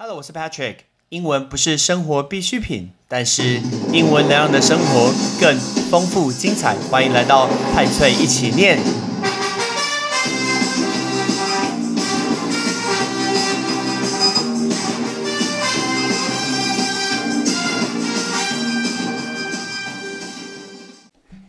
Hello，我是 Patrick。英文不是生活必需品，但是英文能让你的生活更丰富精彩。欢迎来到派翠一起念。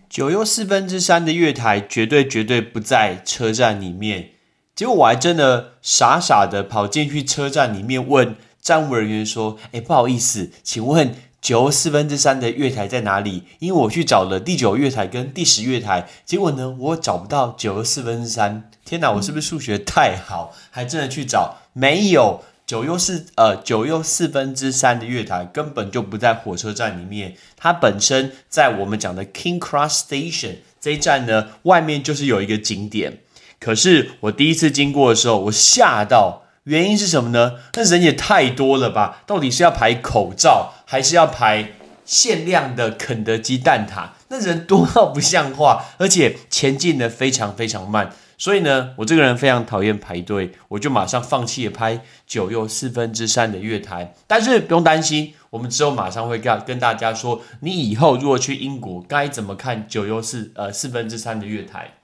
九又四分之三的月台绝对绝对不在车站里面。结果我还真的傻傻的跑进去车站里面问站务人员说：“哎，不好意思，请问九又四分之三的月台在哪里？因为我去找了第九月台跟第十月台，结果呢，我找不到九又四分之三。天哪，我是不是数学太好？还真的去找，没有九又四呃九又四分之三的月台根本就不在火车站里面，它本身在我们讲的 King Cross Station 这一站呢，外面就是有一个景点。可是我第一次经过的时候，我吓到。原因是什么呢？那人也太多了吧？到底是要排口罩，还是要排限量的肯德基蛋挞？那人多到不像话，而且前进的非常非常慢。所以呢，我这个人非常讨厌排队，我就马上放弃了拍九又四分之三的月台。但是不用担心，我们之后马上会跟跟大家说，你以后如果去英国，该怎么看九又四呃四分之三的月台。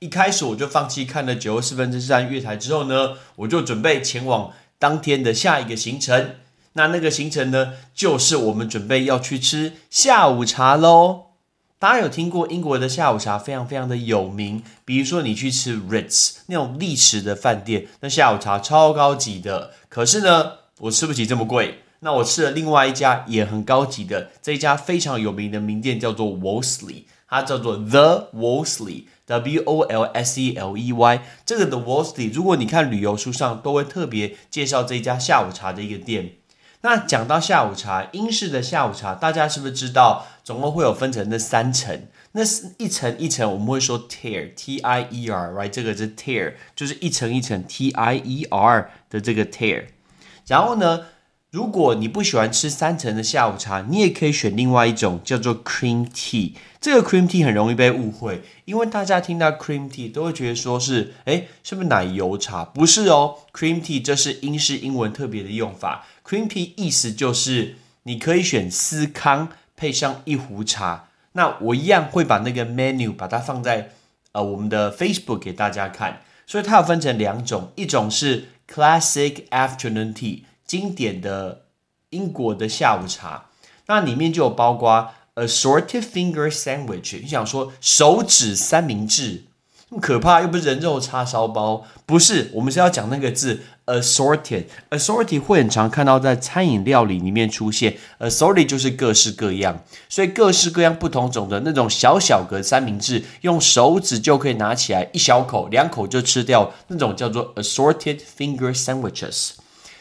一开始我就放弃看了九又四分之三月台之后呢，我就准备前往当天的下一个行程。那那个行程呢，就是我们准备要去吃下午茶喽。大家有听过英国的下午茶非常非常的有名，比如说你去吃 Ritz 那种历史的饭店，那下午茶超高级的。可是呢，我吃不起这么贵。那我吃了另外一家也很高级的，这一家非常有名的名店叫做 Wolseley，它叫做 The Wolseley。W O L S E L E Y，这个 The Wolseley，如果你看旅游书上都会特别介绍这家下午茶的一个店。那讲到下午茶，英式的下午茶，大家是不是知道总共会有分成那三层？那是一层一层，我们会说 tier，T I E R，right？这个是 tier，就是一层一层 T I E R 的这个 tier。然后呢？如果你不喜欢吃三层的下午茶，你也可以选另外一种叫做 cream tea。这个 cream tea 很容易被误会，因为大家听到 cream tea 都会觉得说是，哎，是不是奶油茶？不是哦，cream tea 这是英式英文特别的用法。cream tea 意思就是你可以选司康配上一壶茶。那我一样会把那个 menu 把它放在呃我们的 Facebook 给大家看。所以它有分成两种，一种是 classic afternoon tea。经典的英国的下午茶，那里面就有包括 assorted finger sandwich。你想说手指三明治，那么可怕，又不是人肉叉烧包，不是。我们是要讲那个字 assorted，assorted 会很常看到在餐饮料理里面出现，assorted 就是各式各样，所以各式各样不同种的那种小小格三明治，用手指就可以拿起来一小口、两口就吃掉，那种叫做 assorted finger sandwiches。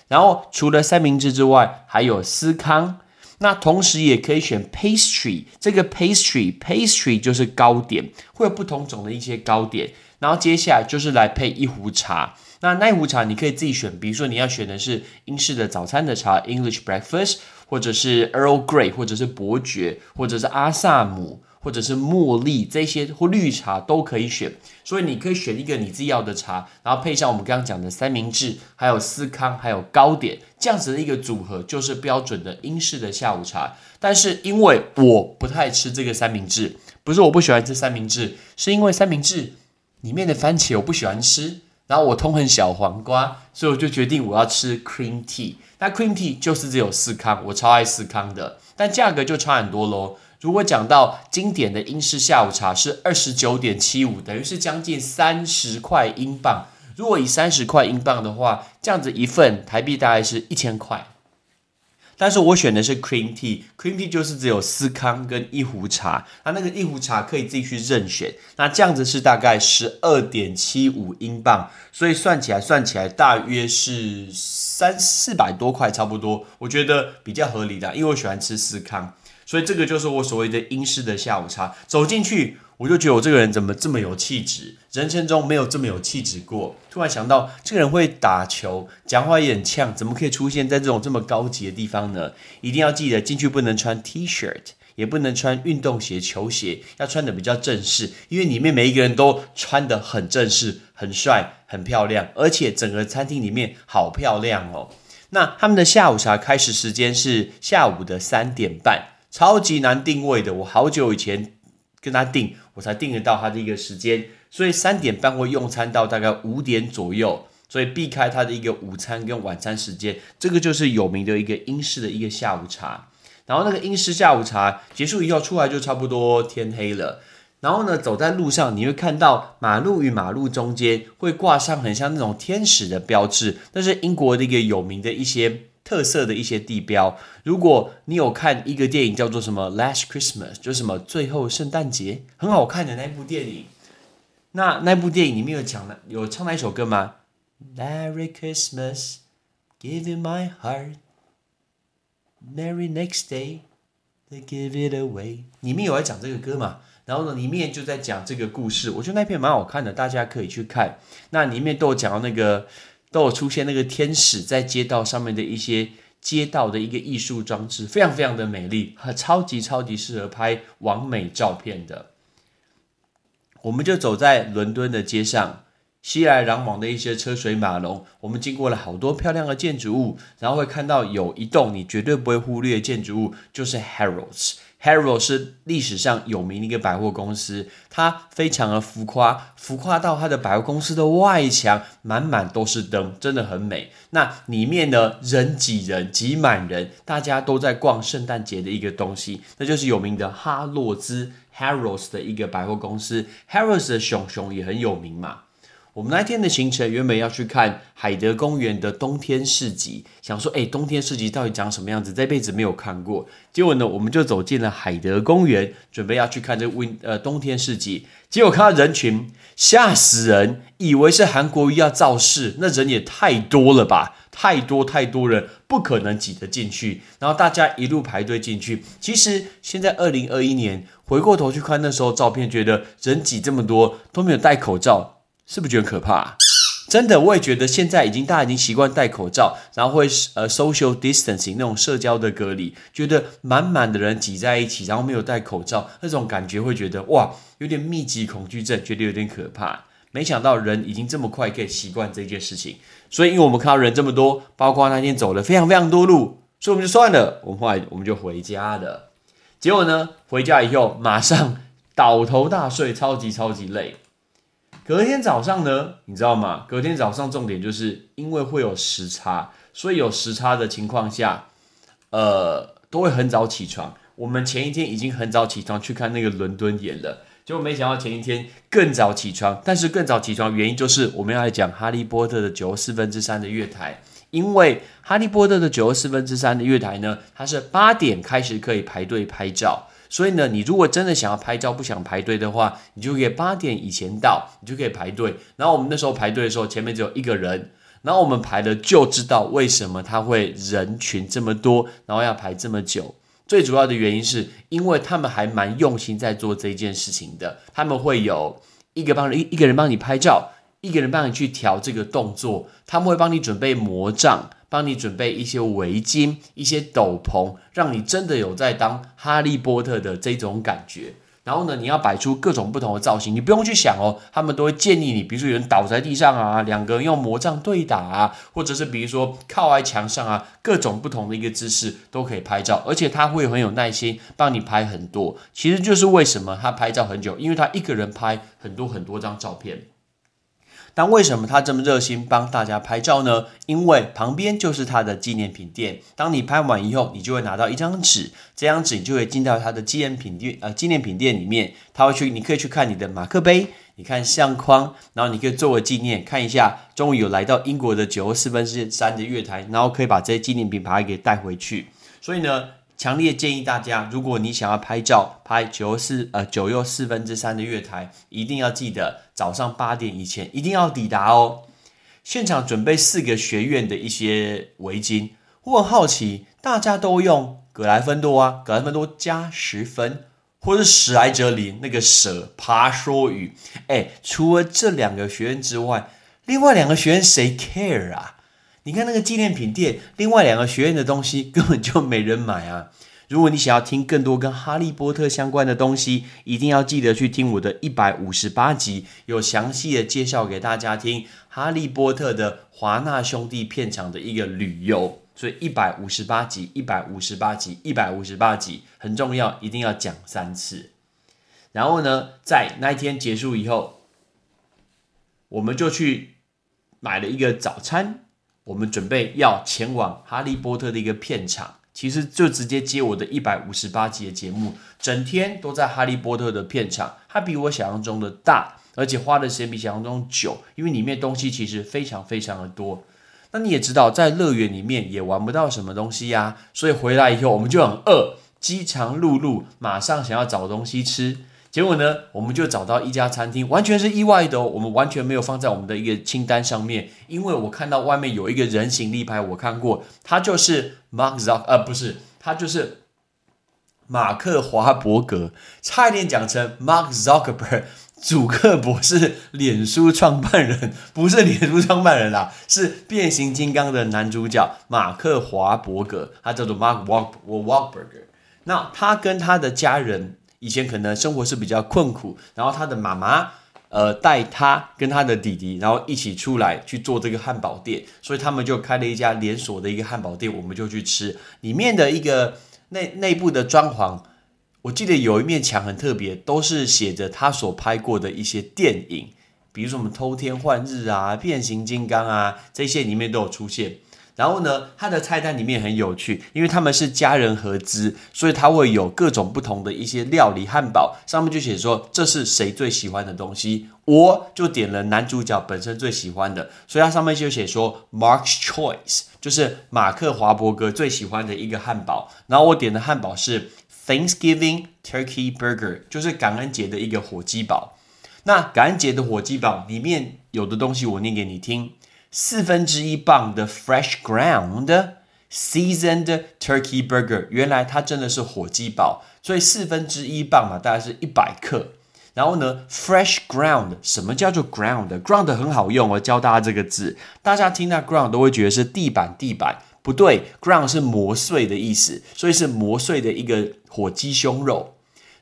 然后除了三明治之外，还有司康。那同时也可以选 pastry，这个 pastry pastry 就是糕点，会有不同种的一些糕点。然后接下来就是来配一壶茶。那那一壶茶你可以自己选，比如说你要选的是英式的早餐的茶 English breakfast，或者是 Earl Grey，或者是伯爵，或者是阿萨姆。或者是茉莉这些或绿茶都可以选，所以你可以选一个你自己要的茶，然后配上我们刚刚讲的三明治，还有司康，还有糕点，这样子的一个组合就是标准的英式的下午茶。但是因为我不太吃这个三明治，不是我不喜欢吃三明治，是因为三明治里面的番茄我不喜欢吃，然后我痛恨小黄瓜，所以我就决定我要吃 cream tea。那 cream tea 就是只有司康，我超爱司康的，但价格就差很多喽。如果讲到经典的英式下午茶是二十九点七五，等于是将近三十块英镑。如果以三十块英镑的话，这样子一份台币大概是一千块。但是我选的是 cream tea，cream tea 就是只有司康跟一壶茶，那那个一壶茶可以自己去任选。那这样子是大概十二点七五英镑，所以算起来算起来大约是三四百多块差不多，我觉得比较合理的，因为我喜欢吃司康。所以这个就是我所谓的英式的下午茶。走进去，我就觉得我这个人怎么这么有气质？人生中没有这么有气质过。突然想到，这个人会打球，讲话也很呛，怎么可以出现在这种这么高级的地方呢？一定要记得进去不能穿 T 恤，也不能穿运动鞋、球鞋，要穿的比较正式，因为里面每一个人都穿的很正式、很帅、很漂亮，而且整个餐厅里面好漂亮哦。那他们的下午茶开始时间是下午的三点半，超级难定位的。我好久以前跟他定，我才定得到他的一个时间，所以三点半会用餐到大概五点左右，所以避开他的一个午餐跟晚餐时间。这个就是有名的一个英式的一个下午茶。然后那个英式下午茶结束以后出来就差不多天黑了。然后呢，走在路上你会看到马路与马路中间会挂上很像那种天使的标志，那是英国的一个有名的一些特色的一些地标。如果你有看一个电影叫做什么《Last Christmas》，就是什么最后圣诞节，很好看的那部电影。那那部电影里面有讲了，有唱那一首歌吗？Merry Christmas, give you my heart. Merry next day, they give it away。里面有在讲这个歌嘛？然后呢，里面就在讲这个故事。我觉得那篇蛮好看的，大家可以去看。那里面都有讲到那个，都有出现那个天使在街道上面的一些街道的一个艺术装置，非常非常的美丽，和超级超级适合拍完美照片的。我们就走在伦敦的街上。熙来攘往的一些车水马龙，我们经过了好多漂亮的建筑物，然后会看到有一栋你绝对不会忽略的建筑物，就是 Harrods。Harrods 是历史上有名的一个百货公司，它非常的浮夸，浮夸到它的百货公司的外墙满满都是灯，真的很美。那里面呢，人挤人，挤满人，大家都在逛圣诞节的一个东西，那就是有名的哈洛兹 Harrods 的一个百货公司。Harrods 的熊熊也很有名嘛。我们那天的行程原本要去看海德公园的冬天市集，想说，哎，冬天市集到底长什么样子？这辈子没有看过。结果呢，我们就走进了海德公园，准备要去看这温呃冬天市集。结果看到人群，吓死人，以为是韩国瑜要造势，那人也太多了吧？太多太多人，不可能挤得进去。然后大家一路排队进去。其实现在二零二一年，回过头去看那时候照片，觉得人挤这么多都没有戴口罩。是不是觉得可怕？真的，我也觉得现在已经大家已经习惯戴口罩，然后会呃 social distancing 那种社交的隔离，觉得满满的人挤在一起，然后没有戴口罩，那种感觉会觉得哇，有点密集恐惧症，觉得有点可怕。没想到人已经这么快可以习惯这件事情，所以因为我们看到人这么多，包括那天走了非常非常多路，所以我们就算了，我们后来我们就回家了。结果呢，回家以后马上倒头大睡，超级超级累。隔天早上呢，你知道吗？隔天早上重点就是因为会有时差，所以有时差的情况下，呃，都会很早起床。我们前一天已经很早起床去看那个伦敦演了，结果没想到前一天更早起床。但是更早起床原因就是我们要来讲《哈利波特》的九又四分之三的月台，因为《哈利波特》的九又四分之三的月台呢，它是八点开始可以排队拍照。所以呢，你如果真的想要拍照，不想排队的话，你就可以八点以前到，你就可以排队。然后我们那时候排队的时候，前面只有一个人，然后我们排了就知道为什么他会人群这么多，然后要排这么久。最主要的原因是因为他们还蛮用心在做这件事情的，他们会有一个帮一一个人帮你拍照，一个人帮你去调这个动作，他们会帮你准备魔杖。帮你准备一些围巾、一些斗篷，让你真的有在当哈利波特的这种感觉。然后呢，你要摆出各种不同的造型，你不用去想哦，他们都会建议你，比如说有人倒在地上啊，两个人用魔杖对打啊，或者是比如说靠在墙上啊，各种不同的一个姿势都可以拍照，而且他会很有耐心帮你拍很多。其实就是为什么他拍照很久，因为他一个人拍很多很多张照片。但为什么他这么热心帮大家拍照呢？因为旁边就是他的纪念品店。当你拍完以后，你就会拿到一张纸，这张纸你就会进到他的纪念品店，呃，纪念品店里面，他会去，你可以去看你的马克杯，你看相框，然后你可以作为纪念看一下，终于有来到英国的九四分之三的月台，然后可以把这些纪念品把它给带回去。所以呢。强烈建议大家，如果你想要拍照拍九四呃九又四分之三的月台，一定要记得早上八点以前一定要抵达哦。现场准备四个学院的一些围巾，我很好奇，大家都用格莱芬多啊，格莱芬多加十分，或者史莱哲林那个蛇爬梭语，哎，除了这两个学院之外，另外两个学院谁 care 啊？你看那个纪念品店，另外两个学院的东西根本就没人买啊！如果你想要听更多跟哈利波特相关的东西，一定要记得去听我的一百五十八集，有详细的介绍给大家听哈利波特的华纳兄弟片场的一个旅游。所以一百五十八集，一百五十八集，一百五十八集很重要，一定要讲三次。然后呢，在那一天结束以后，我们就去买了一个早餐，我们准备要前往哈利波特的一个片场。其实就直接接我的一百五十八集的节目，整天都在哈利波特的片场。它比我想象中的大，而且花的时间比想象中久，因为里面东西其实非常非常的多。那你也知道，在乐园里面也玩不到什么东西呀，所以回来以后我们就很饿，饥肠辘辘，马上想要找东西吃。结果呢，我们就找到一家餐厅，完全是意外的哦。我们完全没有放在我们的一个清单上面，因为我看到外面有一个人形立牌，我看过，他就是 Mark Zuck，呃，不是，他就是马克华伯格，差一点讲成 Mark Zuckerberg，祖克博士脸书创办人，不是脸书创办人啦，是变形金刚的男主角马克华伯格，他叫做 Mark Walk Walkberger。那他跟他的家人。以前可能生活是比较困苦，然后他的妈妈呃带他跟他的弟弟，然后一起出来去做这个汉堡店，所以他们就开了一家连锁的一个汉堡店，我们就去吃里面的一个内内部的装潢。我记得有一面墙很特别，都是写着他所拍过的一些电影，比如说我们偷天换日啊、变形金刚啊这些里面都有出现。然后呢，它的菜单里面很有趣，因为他们是家人合资，所以它会有各种不同的一些料理汉堡，上面就写说这是谁最喜欢的东西，我就点了男主角本身最喜欢的，所以它上面就写说 Mark's Choice，就是马克华伯格最喜欢的一个汉堡，然后我点的汉堡是 Thanksgiving Turkey Burger，就是感恩节的一个火鸡堡。那感恩节的火鸡堡里面有的东西我念给你听。四分之一磅的 fresh ground seasoned turkey burger，原来它真的是火鸡堡，所以四分之一磅嘛，大概是一百克。然后呢，fresh ground，什么叫做 ground？ground 很好用，我教大家这个字，大家听到 ground 都会觉得是地板，地板不对，ground 是磨碎的意思，所以是磨碎的一个火鸡胸肉。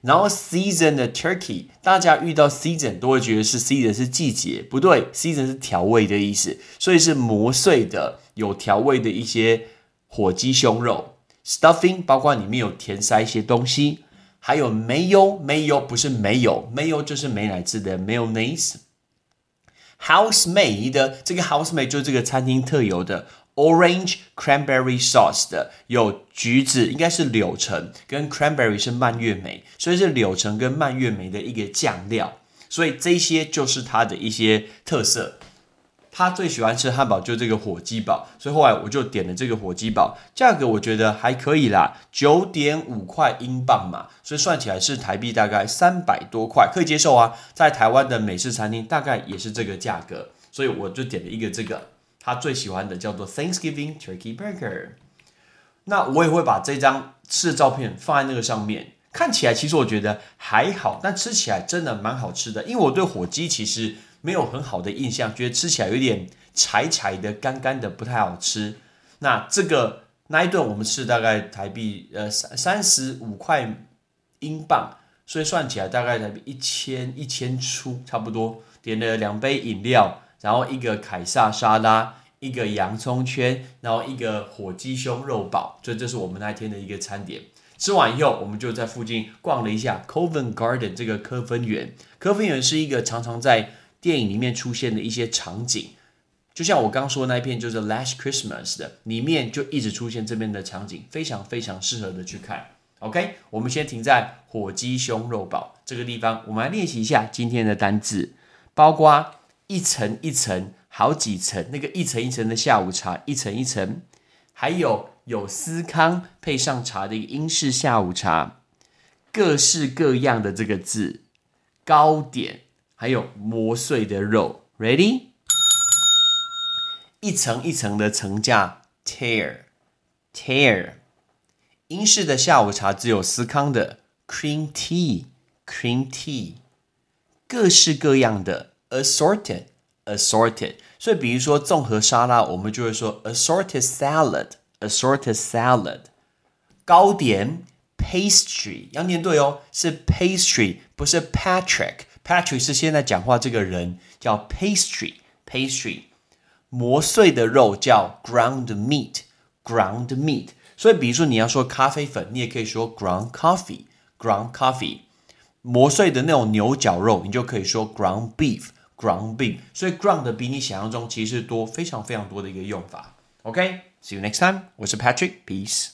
然后 season 的 turkey，大家遇到 season 都会觉得是 season 是季节，不对，season 是调味的意思，所以是磨碎的有调味的一些火鸡胸肉 stuffing，包括里面有填塞一些东西，还有 mayo，mayo 不是没有，mayo 就是美乃滋的 mayonnaise。house made 这个 house made 就是这个餐厅特有的。Orange cranberry sauce 的有橘子，应该是柳橙，跟 cranberry 是蔓越莓，所以是柳橙跟蔓越莓的一个酱料，所以这些就是它的一些特色。他最喜欢吃汉堡就这个火鸡堡，所以后来我就点了这个火鸡堡，价格我觉得还可以啦，九点五块英镑嘛，所以算起来是台币大概三百多块，可以接受啊。在台湾的美式餐厅大概也是这个价格，所以我就点了一个这个。他最喜欢的叫做 Thanksgiving Turkey Burger，那我也会把这张吃的照片放在那个上面。看起来其实我觉得还好，但吃起来真的蛮好吃的。因为我对火鸡其实没有很好的印象，觉得吃起来有点柴柴的、干干的，不太好吃。那这个那一顿我们吃大概台币呃三三十五块英镑，所以算起来大概台币一千一千出差不多。点了两杯饮料。然后一个凯撒沙拉，一个洋葱圈，然后一个火鸡胸肉堡，所以这是我们那天的一个餐点。吃完以后，我们就在附近逛了一下 Covent Garden 这个科芬园。科芬园是一个常常在电影里面出现的一些场景，就像我刚说那一片就是 Last Christmas 的，里面就一直出现这边的场景，非常非常适合的去看。OK，我们先停在火鸡胸肉堡这个地方，我们来练习一下今天的单字，包括。一层一层，好几层，那个一层一层的下午茶，一层一层，还有有司康配上茶的一个英式下午茶，各式各样的这个字，糕点，还有磨碎的肉，ready？一层一层的层架，tear，tear，英式的下午茶只有司康的 cream tea，cream tea，各式各样的。assorted assorted，所以比如说综合沙拉，我们就会说 assorted salad assorted salad。糕点 pastry，要念对哦，是 pastry，不是 Patrick。Patrick 是现在讲话这个人，叫 pastry，pastry。磨碎的肉叫 ground meat，ground meat。所以，比如说你要说咖啡粉，你也可以说 ground coffee，ground coffee。磨碎的那种牛角肉，你就可以说 ground Beef，ground beef。所以 ground 比你想象中其实多非常非常多的一个用法。OK，see you next time。我是 Patrick，peace。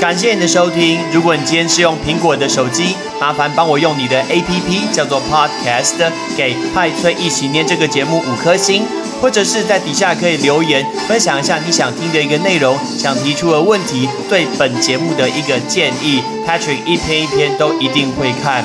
感谢你的收听。如果你今天是用苹果的手机，麻烦帮我用你的 APP 叫做 Podcast，给派翠一起念这个节目五颗星，或者是在底下可以留言分享一下你想听的一个内容，想提出的问题，对本节目的一个建议，Patrick 一篇一篇都一定会看。